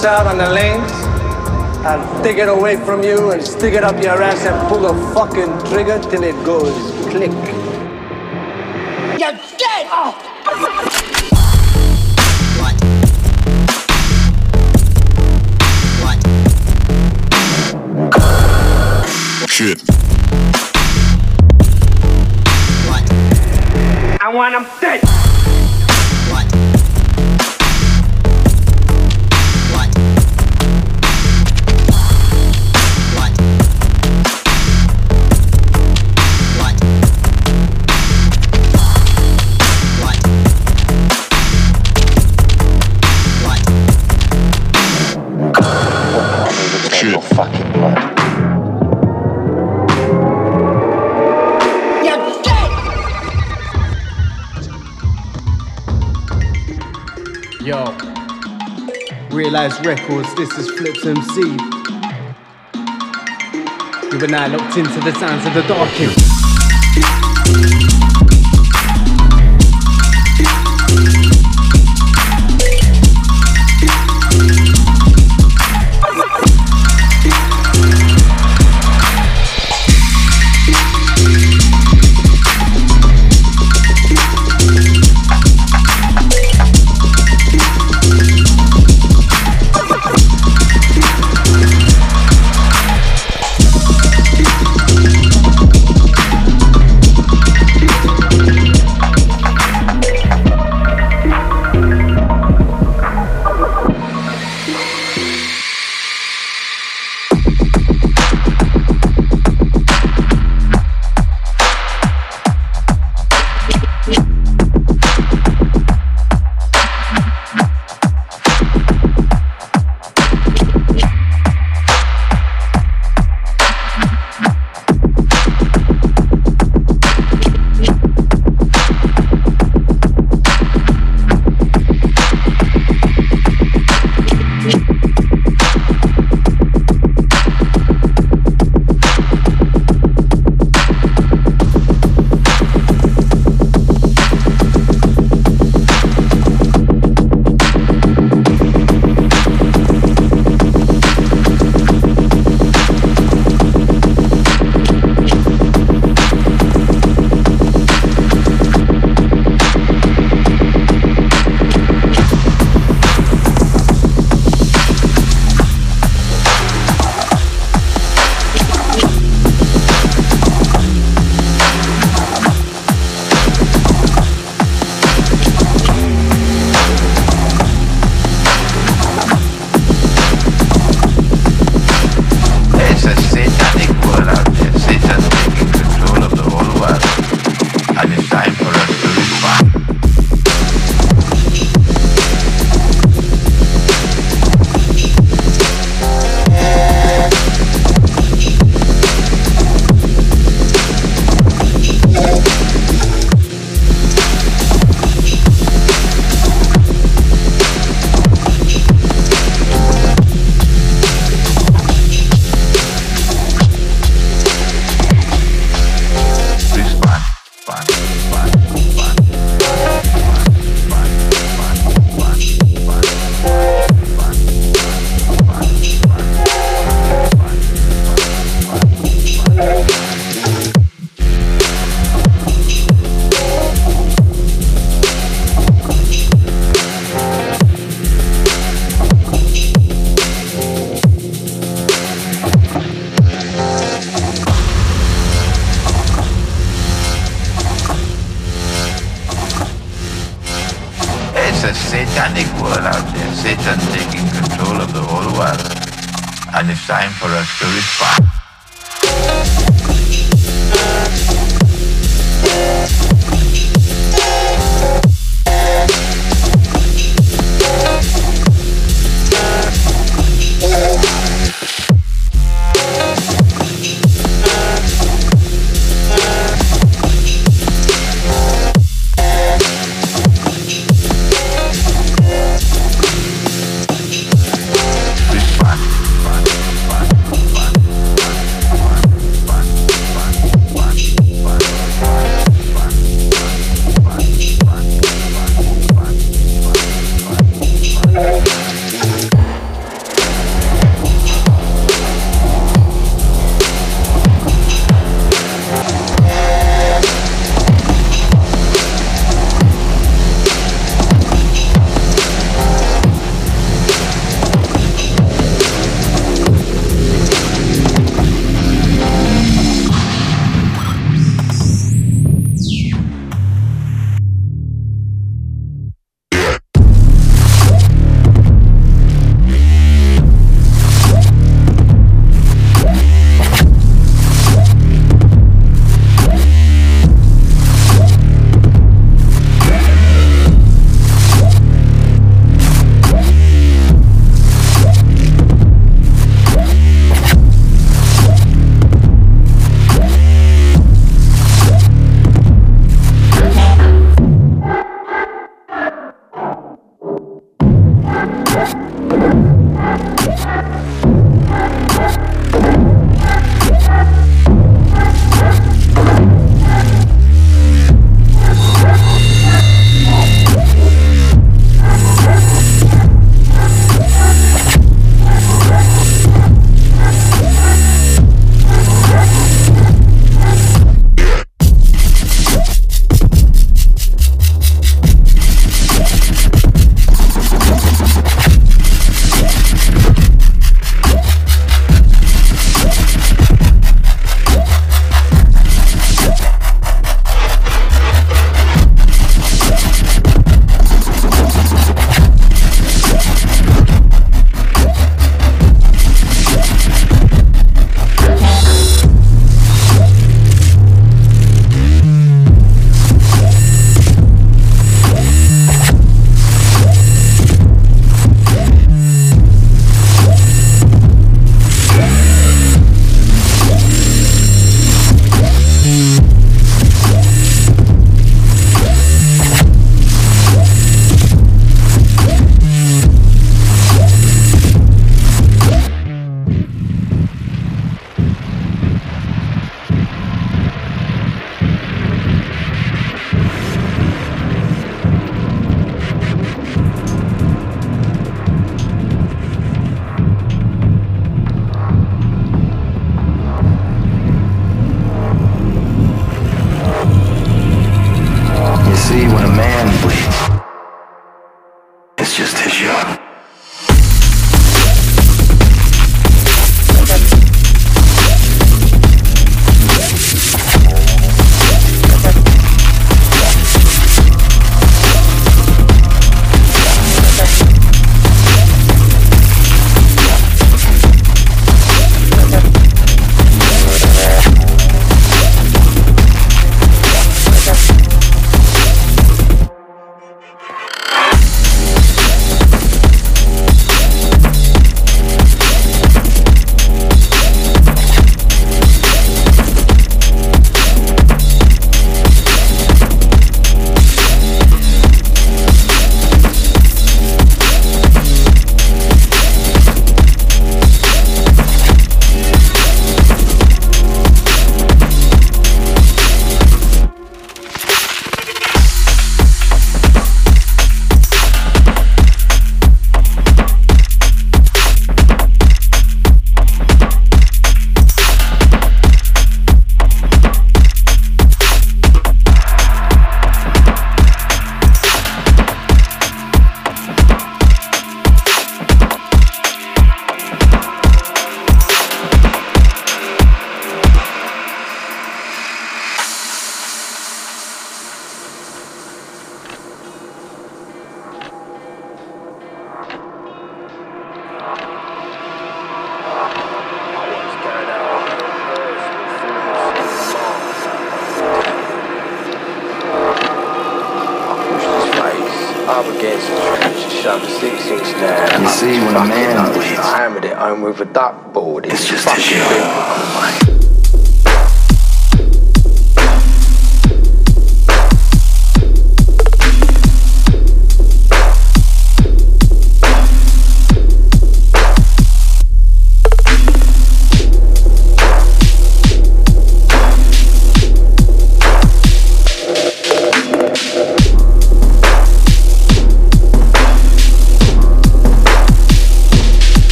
flash out on the lanes, I'll take it away from you and stick it up your ass and pull the fucking trigger till it goes click. You're dead! Oh. Shit. I want him dead! Records, this is Flips MC. You and I locked into the sounds of the darkest.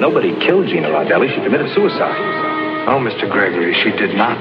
Nobody killed Gina Rodelli. She committed suicide. Oh, Mr. Gregory, she did not.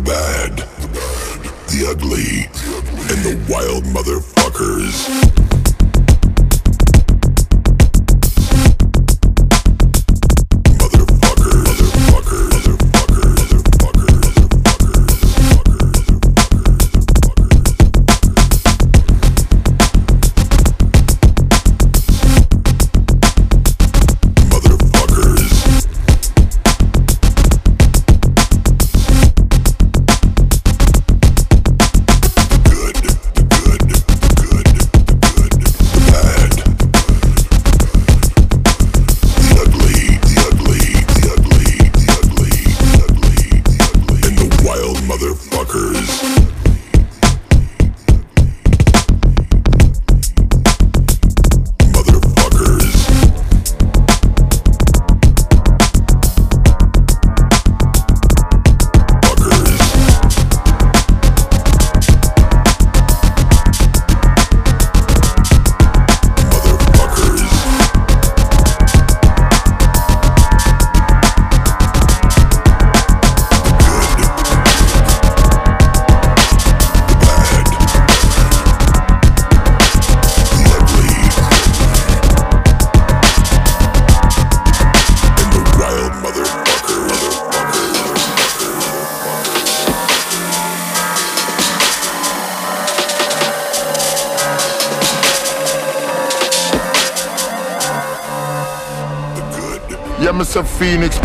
the bad, the, bad, the ugly, the ugly. and the wild motherfuckers. Phoenix.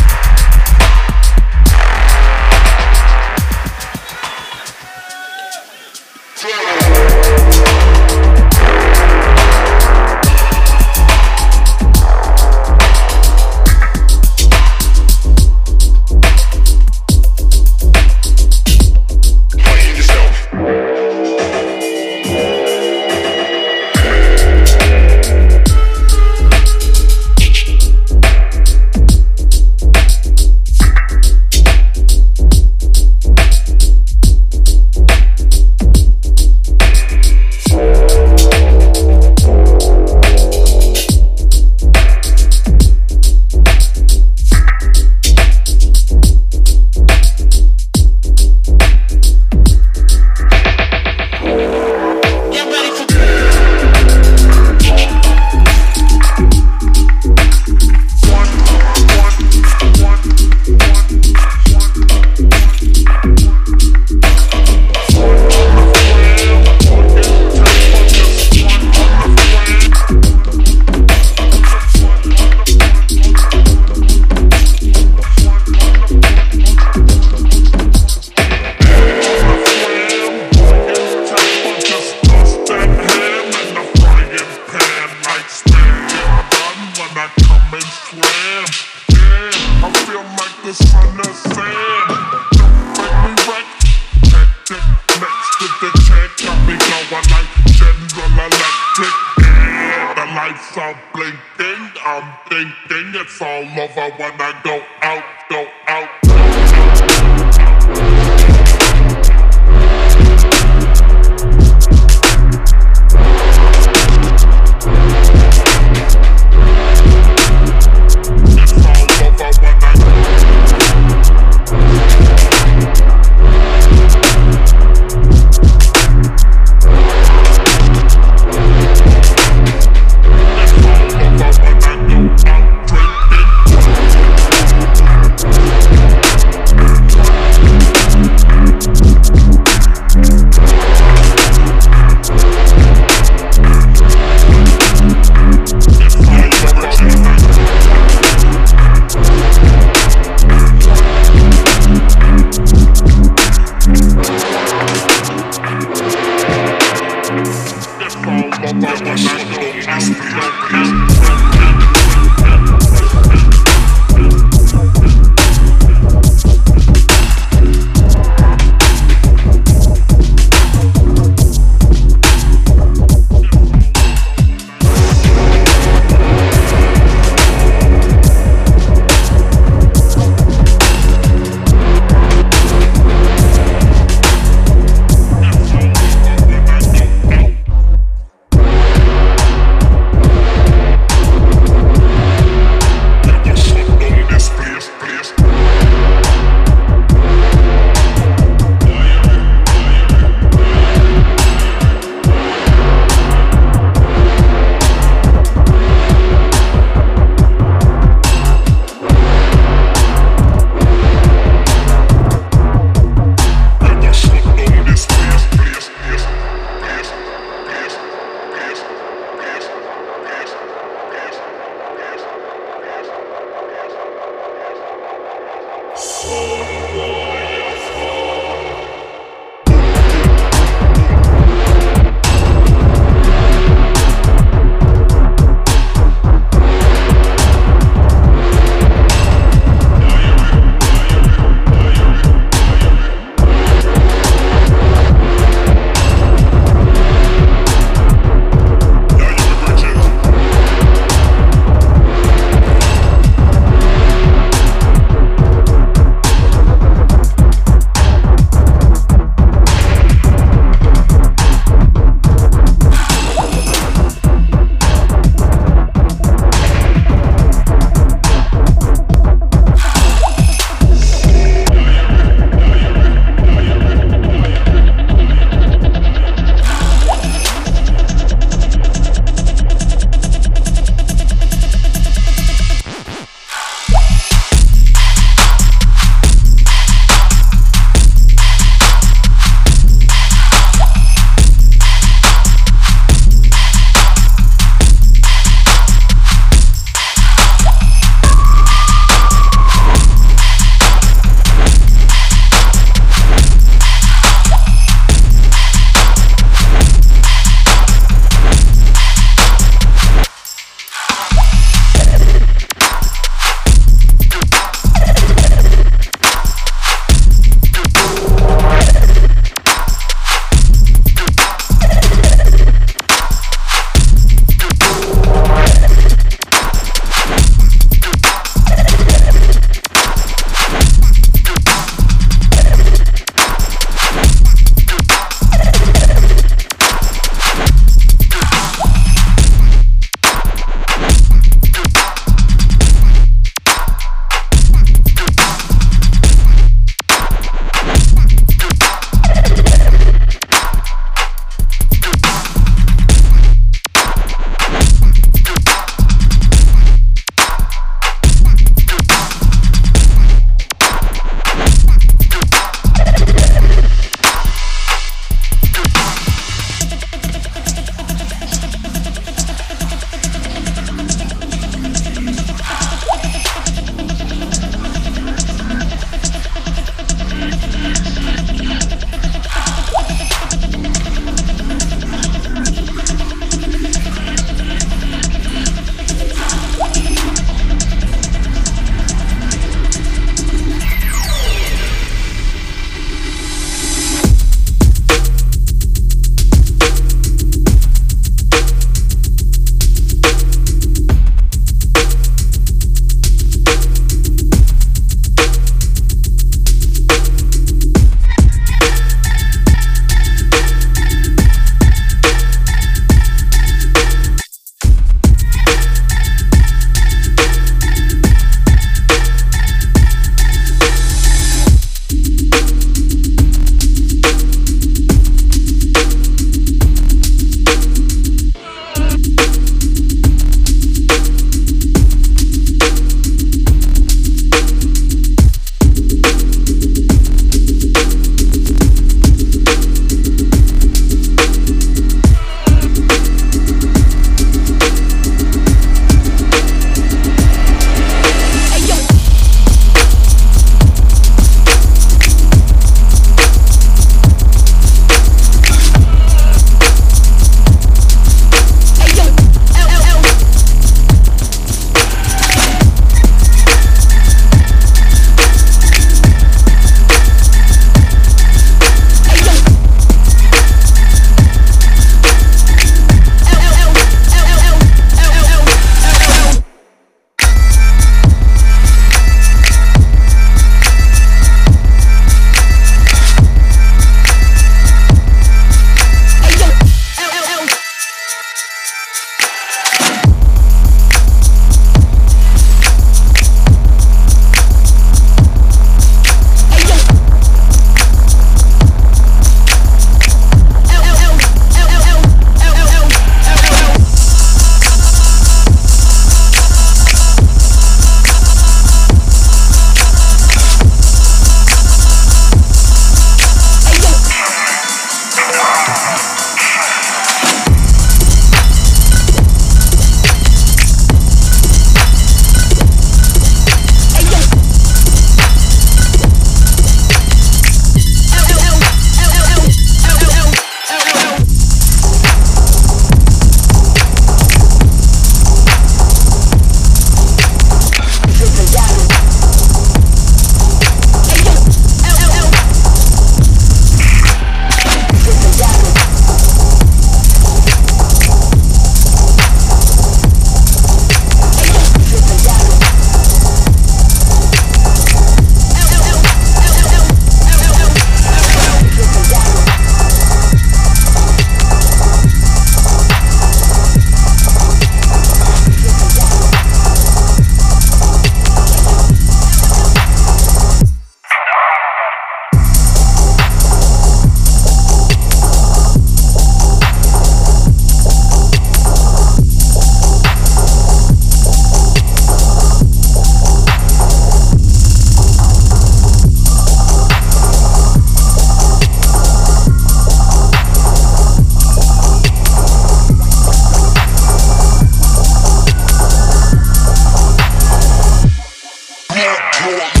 Principal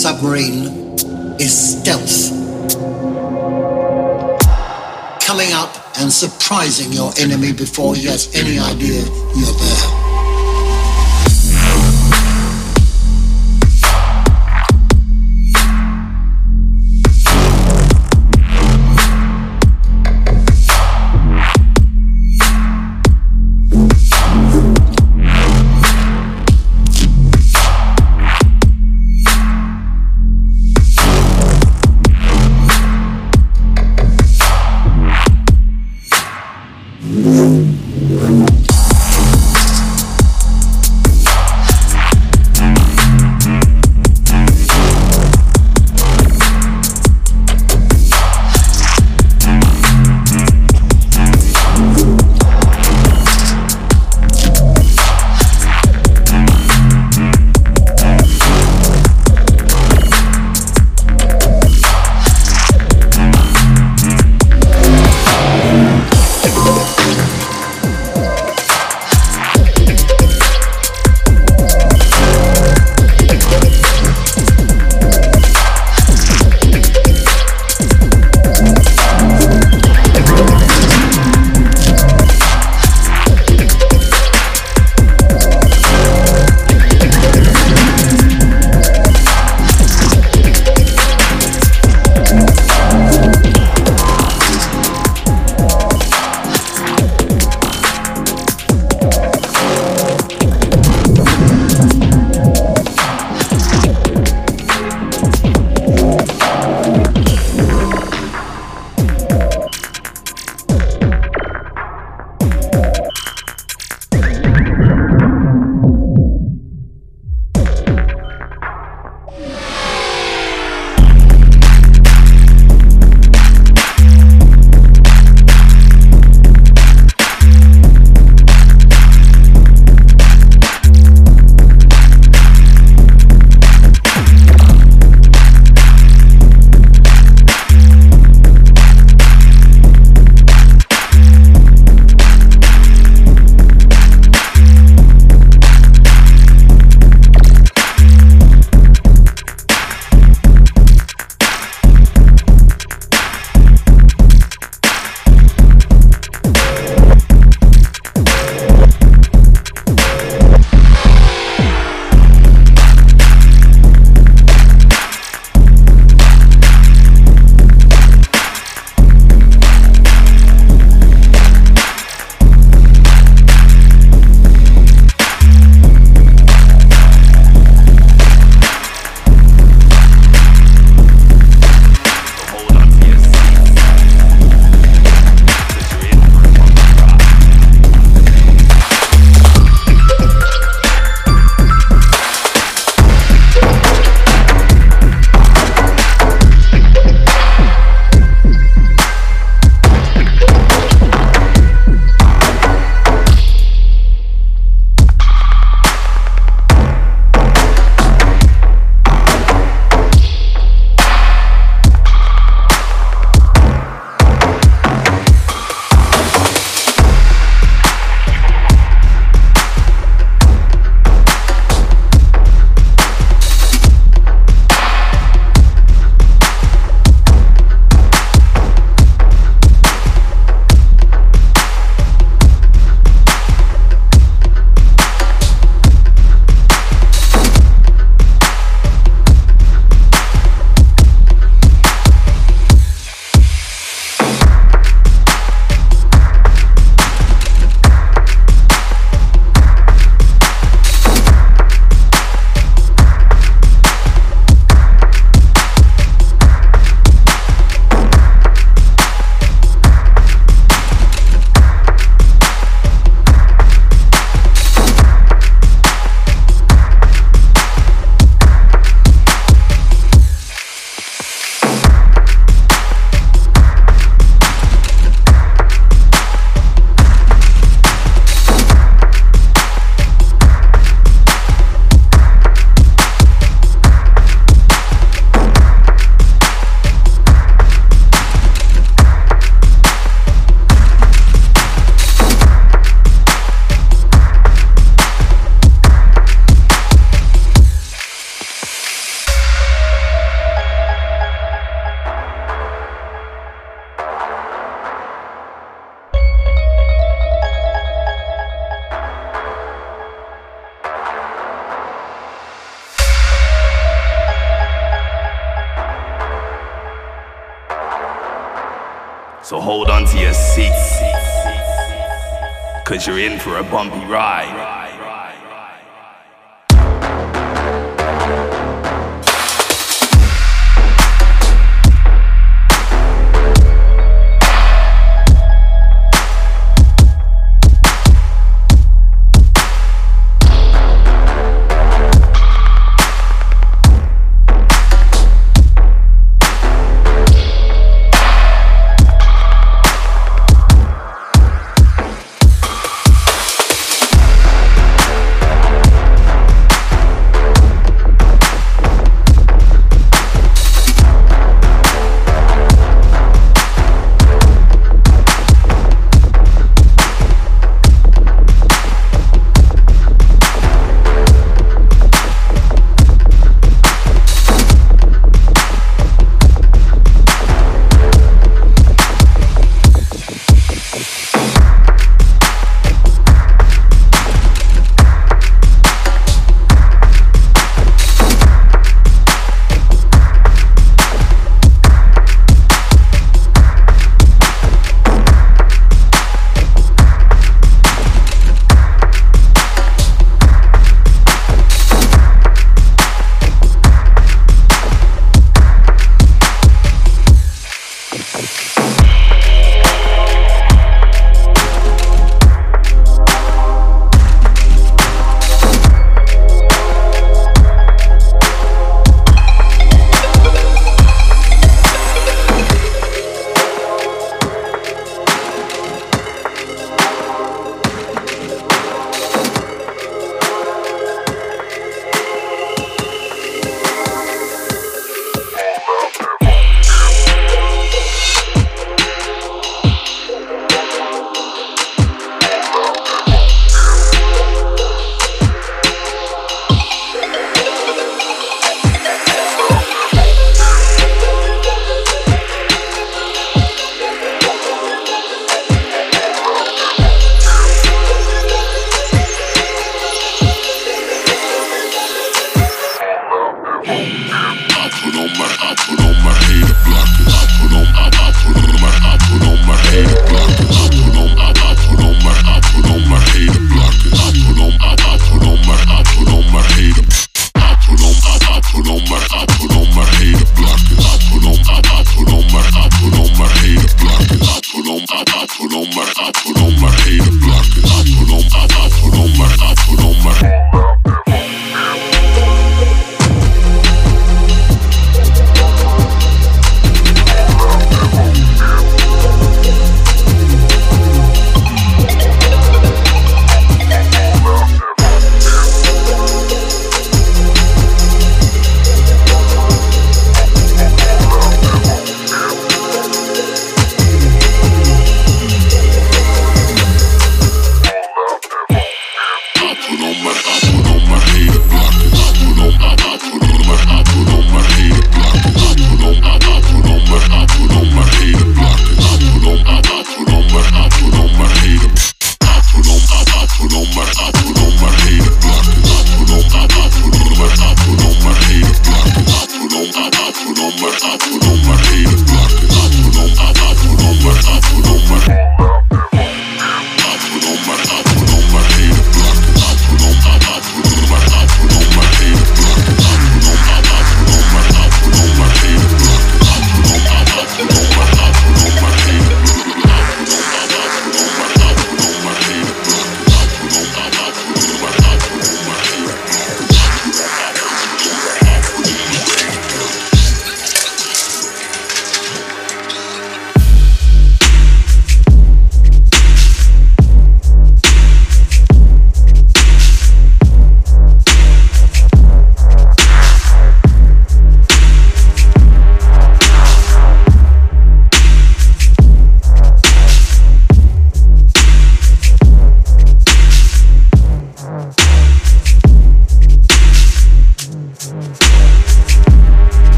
submarine is stealth. Coming up and surprising your enemy before he has any idea you're there. Cause you're in for a bumpy ride.